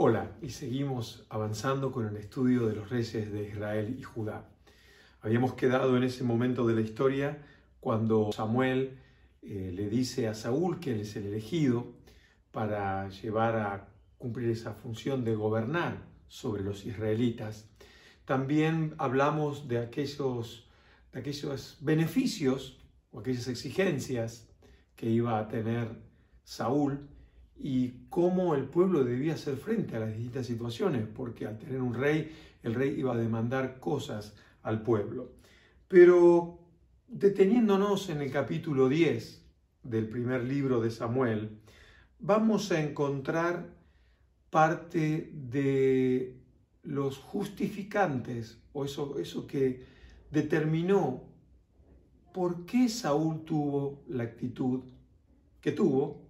Hola, y seguimos avanzando con el estudio de los reyes de Israel y Judá. Habíamos quedado en ese momento de la historia cuando Samuel eh, le dice a Saúl que él es el elegido para llevar a cumplir esa función de gobernar sobre los israelitas. También hablamos de aquellos, de aquellos beneficios o aquellas exigencias que iba a tener Saúl y cómo el pueblo debía hacer frente a las distintas situaciones, porque al tener un rey, el rey iba a demandar cosas al pueblo. Pero deteniéndonos en el capítulo 10 del primer libro de Samuel, vamos a encontrar parte de los justificantes, o eso, eso que determinó por qué Saúl tuvo la actitud que tuvo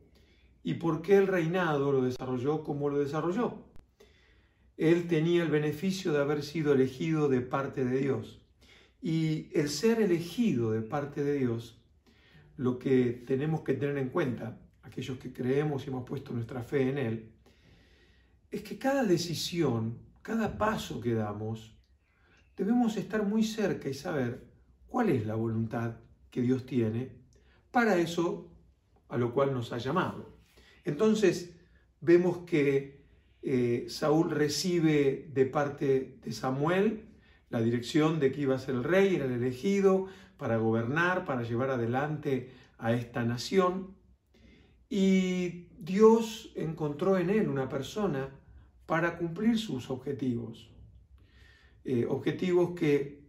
y por qué el reinado lo desarrolló como lo desarrolló. Él tenía el beneficio de haber sido elegido de parte de Dios. Y el ser elegido de parte de Dios, lo que tenemos que tener en cuenta, aquellos que creemos y hemos puesto nuestra fe en Él, es que cada decisión, cada paso que damos, debemos estar muy cerca y saber cuál es la voluntad que Dios tiene para eso a lo cual nos ha llamado. Entonces vemos que eh, Saúl recibe de parte de Samuel la dirección de que iba a ser el rey, era el elegido para gobernar, para llevar adelante a esta nación. Y Dios encontró en él una persona para cumplir sus objetivos. Eh, objetivos que,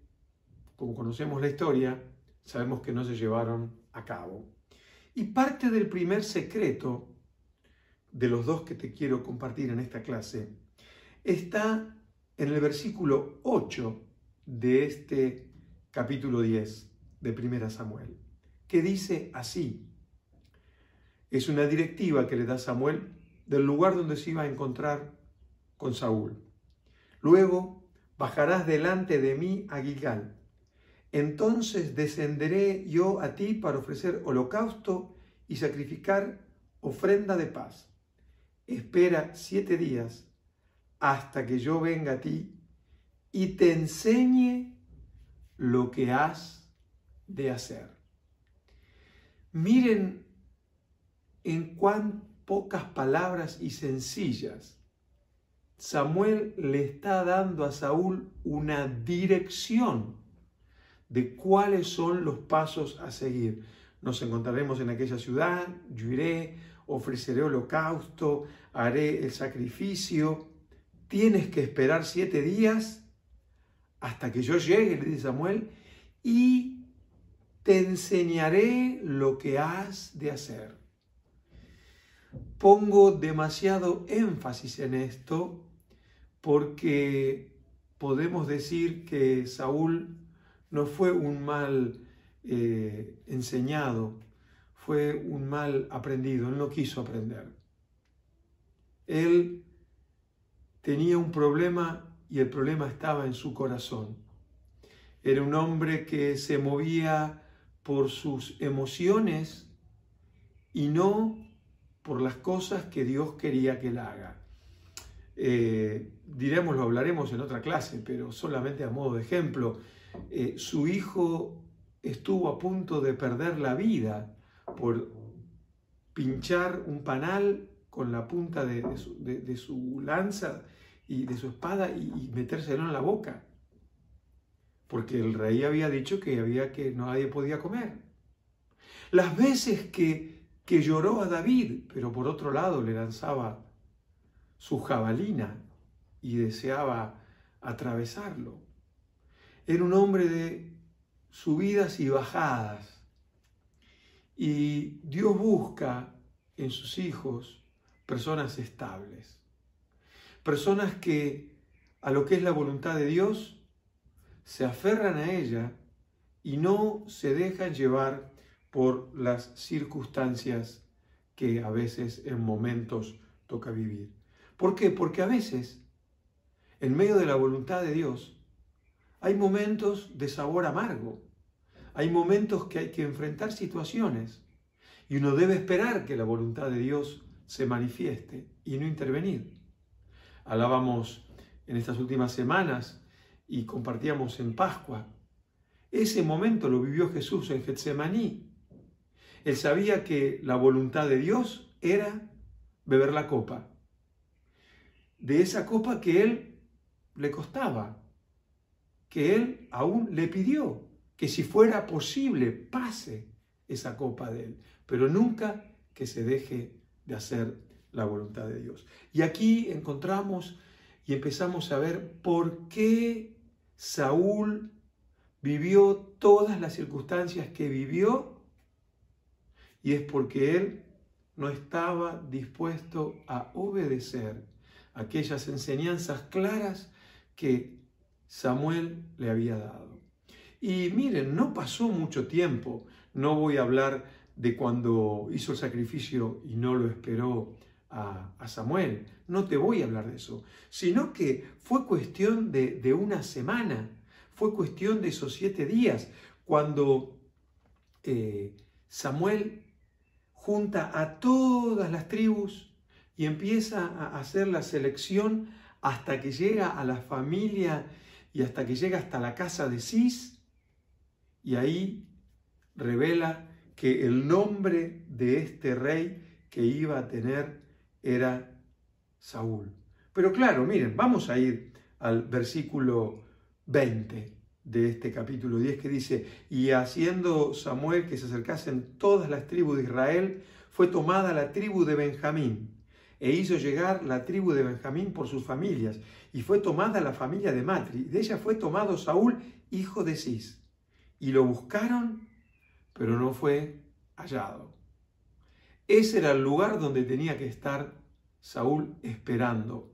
como conocemos la historia, sabemos que no se llevaron a cabo. Y parte del primer secreto de los dos que te quiero compartir en esta clase está en el versículo 8 de este capítulo 10 de Primera Samuel, que dice así. Es una directiva que le da Samuel del lugar donde se iba a encontrar con Saúl. Luego bajarás delante de mí a Gilgal. Entonces descenderé yo a ti para ofrecer holocausto y sacrificar ofrenda de paz espera siete días hasta que yo venga a ti y te enseñe lo que has de hacer. Miren en cuán pocas palabras y sencillas Samuel le está dando a Saúl una dirección de cuáles son los pasos a seguir. Nos encontraremos en aquella ciudad, yo iré, ofreceré holocausto, haré el sacrificio. Tienes que esperar siete días hasta que yo llegue, le dice Samuel, y te enseñaré lo que has de hacer. Pongo demasiado énfasis en esto porque podemos decir que Saúl no fue un mal eh, enseñado, fue un mal aprendido, él no quiso aprender. Él tenía un problema y el problema estaba en su corazón. Era un hombre que se movía por sus emociones y no por las cosas que Dios quería que él haga. Eh, diremos, lo hablaremos en otra clase, pero solamente a modo de ejemplo, eh, su hijo estuvo a punto de perder la vida por pinchar un panal con la punta de, su, lanza y de su espada y, metérselo en la boca. Porque el rey había dicho que, había que nadie podía comer. Las veces que, que lloró a David, pero por otro lado le lanzaba su jabalina y deseaba atravesarlo. Era un hombre de subidas y bajadas y Dios busca en sus hijos personas estables, personas que a lo que es la voluntad de Dios se aferran a ella y no se dejan llevar por las circunstancias que a veces en momentos toca vivir. ¿Por qué? Porque a veces, en medio de la voluntad de Dios, hay momentos de sabor amargo, hay momentos que hay que enfrentar situaciones y uno debe esperar que la voluntad de Dios se manifieste y no intervenir. hablábamos en estas últimas semanas y compartíamos en Pascua. Ese momento lo vivió Jesús en Getsemaní. Él sabía que la voluntad de Dios era beber la copa. De esa copa que él le costaba, que él aún le pidió, que si fuera posible pase esa copa de él, pero nunca que se deje de hacer la voluntad de Dios. Y aquí encontramos y empezamos a ver por qué Saúl vivió todas las circunstancias que vivió y es porque él no estaba dispuesto a obedecer aquellas enseñanzas claras que Samuel le había dado. Y miren, no pasó mucho tiempo, no voy a hablar de cuando hizo el sacrificio y no lo esperó a, Samuel. No te voy a hablar de eso, sino que fue cuestión de, una semana, fue cuestión de esos siete días, cuando eh, Samuel junta a todas las tribus y empieza a hacer la selección hasta que llega a la familia y hasta que llega hasta la casa de Cis y ahí revela que el nombre de este rey que iba a tener era Saúl. Pero claro, miren, vamos a ir al versículo 20 de este capítulo 10 que dice, y haciendo Samuel que se acercasen todas las tribus de Israel, fue tomada la tribu de Benjamín, e hizo llegar la tribu de Benjamín por sus familias, y fue tomada la familia de Matri, de ella fue tomado Saúl, hijo de Cis, y lo buscaron, pero no fue hallado. Ese era el lugar donde tenía que estar Saúl esperando.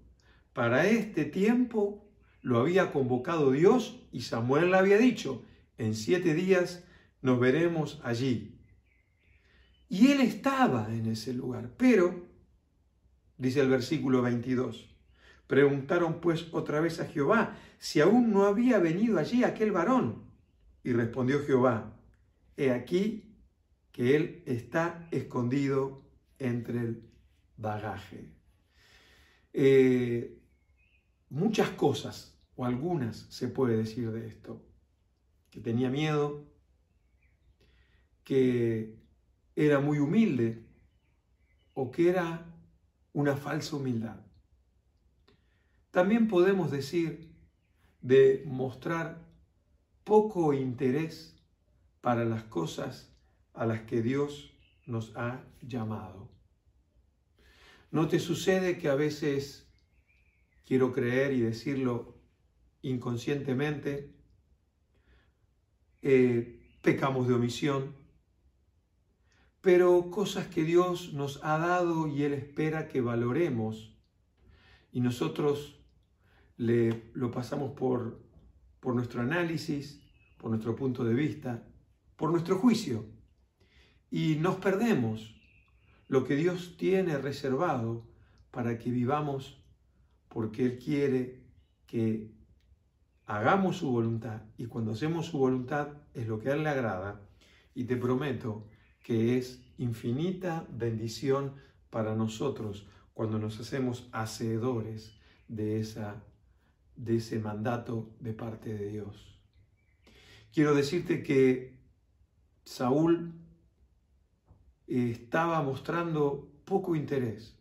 Para este tiempo lo había convocado Dios y Samuel le había dicho, en siete días nos veremos allí. Y él estaba en ese lugar, pero, dice el versículo 22, preguntaron pues otra vez a Jehová si aún no había venido allí aquel varón. Y respondió Jehová, he aquí que Él está escondido entre el bagaje. Eh, muchas cosas, o algunas se puede decir de esto, que tenía miedo, que era muy humilde o que era una falsa humildad. También podemos decir de mostrar poco interés para las cosas a las que Dios nos ha llamado. ¿No te sucede que a veces quiero creer y decirlo inconscientemente? Eh, pecamos de omisión, pero cosas que Dios nos ha dado y Él espera que valoremos y nosotros le, lo pasamos por, por nuestro análisis, por nuestro punto de vista, por nuestro juicio. Y nos perdemos lo que Dios tiene reservado para que vivamos porque Él quiere que hagamos su voluntad. Y cuando hacemos su voluntad es lo que a Él le agrada. Y te prometo que es infinita bendición para nosotros cuando nos hacemos hacedores de, esa, de ese mandato de parte de Dios. Quiero decirte que Saúl estaba mostrando poco interés.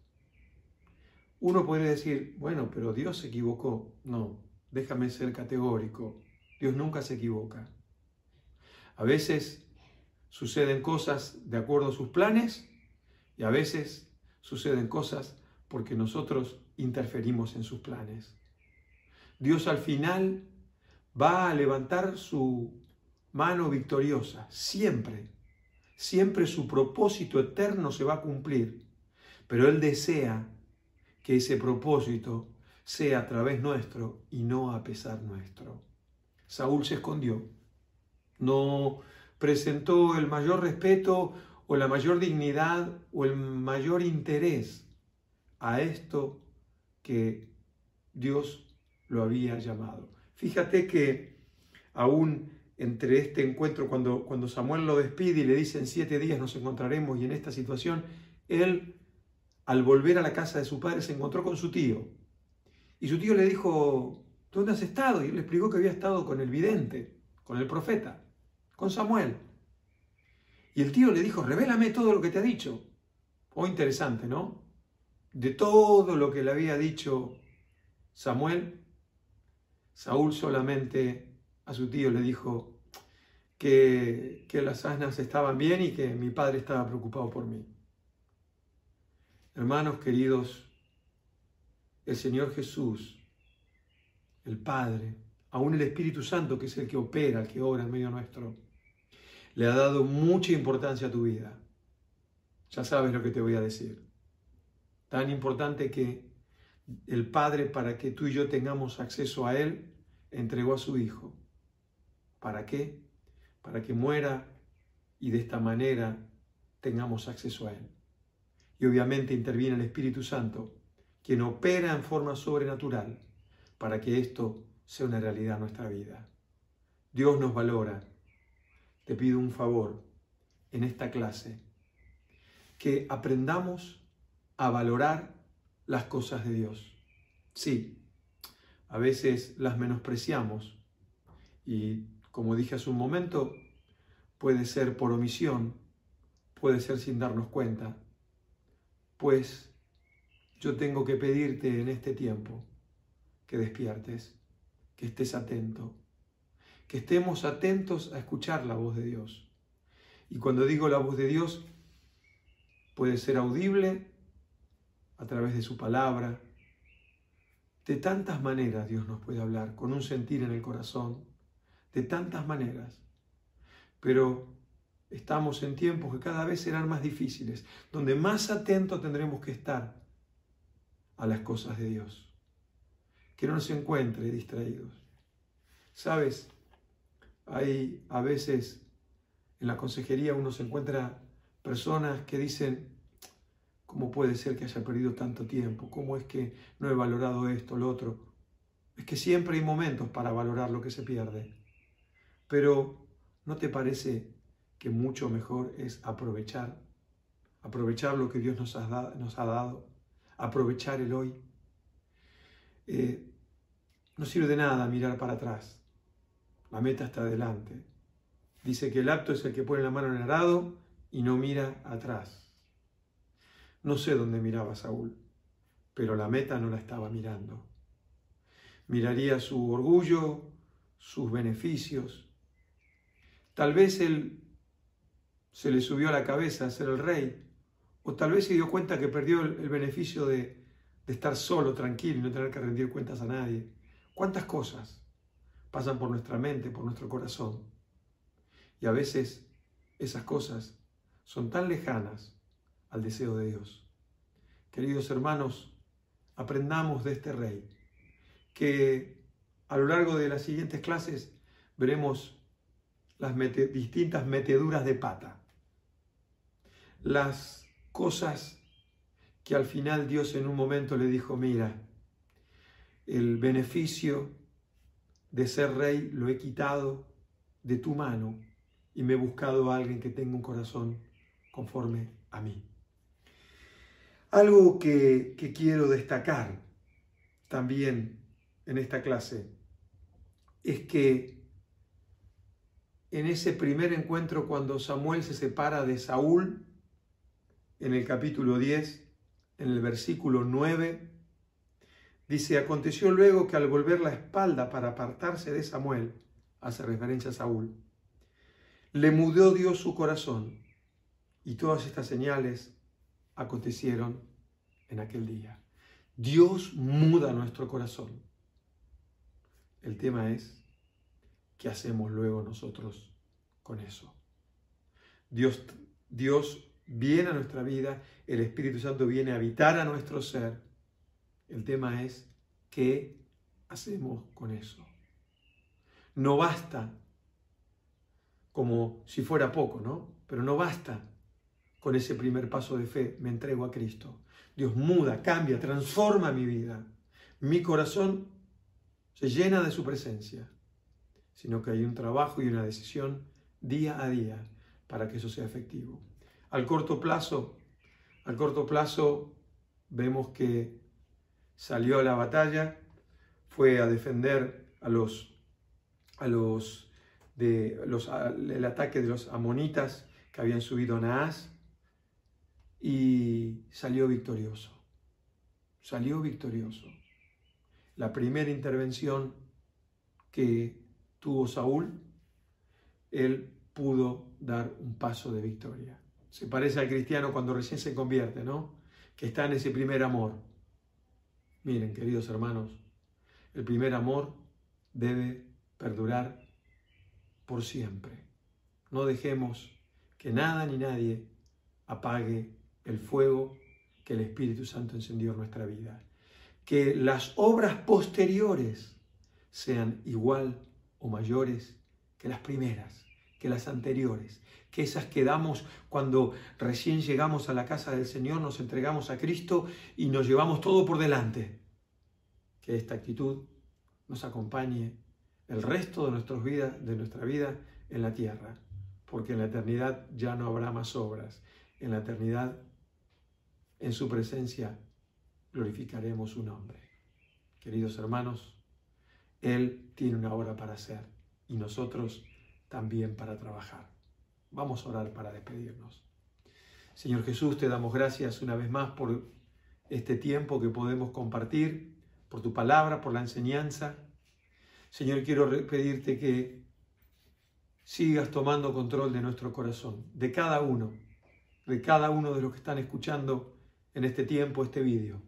Uno podría decir, bueno, pero Dios se equivocó. No, déjame ser categórico. Dios nunca se equivoca. A veces suceden cosas de acuerdo a sus planes y a veces suceden cosas porque nosotros interferimos en sus planes. Dios al final va a levantar su mano victoriosa, siempre, Siempre su propósito eterno se va a cumplir, pero Él desea que ese propósito sea a través nuestro y no a pesar nuestro. Saúl se escondió, no presentó el mayor respeto o la mayor dignidad o el mayor interés a esto que Dios lo había llamado. Fíjate que aún entre este encuentro, cuando, cuando Samuel lo despide y le dice en siete días nos encontraremos y en esta situación, él al volver a la casa de su padre se encontró con su tío Y su tío le dijo, ¿dónde has estado? Y él le explicó que había estado con el vidente, con el profeta, con Samuel. Y el tío le dijo, revélame todo lo que te ha dicho. Oh, interesante, ¿no? De todo lo que le había dicho Samuel, Saúl solamente a su tío le dijo que, las asnas estaban bien y que mi padre estaba preocupado por mí. Hermanos queridos, el Señor Jesús, el Padre, aún el Espíritu Santo, que es el que opera, el que obra en medio nuestro, le ha dado mucha importancia a tu vida. Ya sabes lo que te voy a decir. Tan importante que el Padre, para que tú y yo tengamos acceso a Él, entregó a su Hijo. ¿Para qué? Para que muera y de esta manera tengamos acceso a Él. Y obviamente interviene el Espíritu Santo quien opera en forma sobrenatural para que esto sea una realidad en nuestra vida. Dios nos valora. Te pido un favor en esta clase, que aprendamos a valorar las cosas de Dios. Sí, a veces las menospreciamos y, como dije hace un momento, puede ser por omisión, puede ser sin darnos cuenta, pues yo tengo que pedirte en este tiempo que despiertes, que estés atento, que estemos atentos a escuchar la voz de Dios. Y cuando digo la voz de Dios, puede ser audible a través de su palabra. De tantas maneras Dios nos puede hablar, con un sentir en el corazón, de tantas maneras. Pero estamos en tiempos que cada vez serán más difíciles, donde más atentos tendremos que estar a las cosas de Dios. Que no nos encuentre distraídos. Sabes, hay a veces en la consejería uno se encuentra personas que dicen, ¿cómo puede ser que haya perdido tanto tiempo? ¿Cómo es que no he valorado esto, lo otro? Es que siempre hay momentos para valorar lo que se pierde. Pero ¿no te parece que mucho mejor es aprovechar? Aprovechar lo que Dios nos ha, dado aprovechar el hoy. Eh, no sirve de nada mirar para atrás. La meta está adelante. Dice que el apto es el que pone la mano en el arado y no mira atrás. No sé dónde miraba Saúl, pero la meta no la estaba mirando. Miraría su orgullo, sus beneficios. Tal vez él se le subió a la cabeza a ser el rey o tal vez se dio cuenta que perdió el, beneficio de, de estar solo, tranquilo y no tener que rendir cuentas a nadie. ¿Cuántas cosas pasan por nuestra mente, por nuestro corazón? Y a veces esas cosas son tan lejanas al deseo de Dios. Queridos hermanos, aprendamos de este rey, que a lo largo de las siguientes clases veremos las distintas meteduras de pata, las cosas que al final Dios en un momento le dijo, mira, el beneficio de ser rey lo he quitado de tu mano y me he buscado a alguien que tenga un corazón conforme a mí. Algo que, quiero destacar también en esta clase es que en ese primer encuentro cuando Samuel se separa de Saúl, en el capítulo 10, en el versículo 9, dice, aconteció luego que al volver la espalda para apartarse de Samuel, hace referencia a Saúl, le mudó Dios su corazón y todas estas señales acontecieron en aquel día. Dios muda nuestro corazón. El tema es, ¿qué hacemos luego nosotros con eso? Dios, Dios viene a nuestra vida, el Espíritu Santo viene a habitar a nuestro ser. El tema es qué hacemos con eso. No basta como si fuera poco, ¿no? Pero no basta con ese primer paso de fe, me entrego a Cristo. Dios muda, cambia, transforma mi vida. Mi corazón se llena de su presencia, sino que hay un trabajo y una decisión día a día para que eso sea efectivo. Al corto plazo, al corto plazo vemos que salió a la batalla fue a defender a los, a los, de, los el ataque de los amonitas que habían subido a Naas y salió victorioso. Salió victorioso. La primera intervención que tuvo Saúl, él pudo dar un paso de victoria. Se parece al cristiano cuando recién se convierte, ¿no? Que está en ese primer amor. Miren, queridos hermanos, el primer amor debe perdurar por siempre. No dejemos que nada ni nadie apague el fuego que el Espíritu Santo encendió en nuestra vida. Que las obras posteriores sean igual o mayores que las primeras, que las anteriores, que esas que damos cuando recién llegamos a la casa del Señor, nos entregamos a Cristo y nos llevamos todo por delante. Que esta actitud nos acompañe el resto de, nuestras vidas, de nuestra vida en la tierra, porque en la eternidad ya no habrá más obras. En la eternidad, en su presencia, glorificaremos su nombre. Queridos hermanos, Él tiene una obra para hacer y nosotros también para trabajar. Vamos a orar para despedirnos. Señor Jesús, te damos gracias una vez más por este tiempo que podemos compartir, por tu palabra, por la enseñanza. Señor, quiero pedirte que sigas tomando control de nuestro corazón, de cada uno, de cada uno de los que están escuchando en este tiempo este vídeo.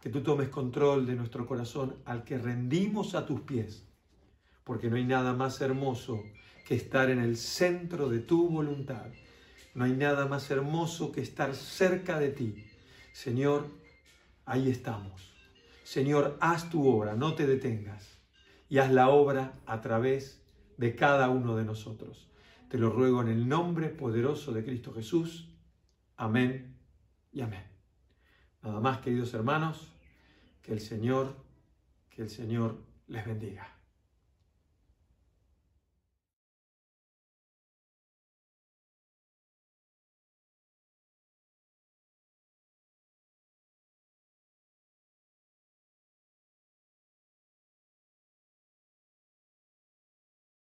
Que tú tomes control de nuestro corazón al que rendimos a tus pies porque no hay nada más hermoso que estar en el centro de tu voluntad. No hay nada más hermoso que estar cerca de ti. Señor, ahí estamos. Señor, haz tu obra, no te detengas. Y haz la obra a través de cada uno de nosotros. Te lo ruego en el nombre poderoso de Cristo Jesús. Amén y amén. Nada más, queridos hermanos, que el Señor, que el Señor les bendiga.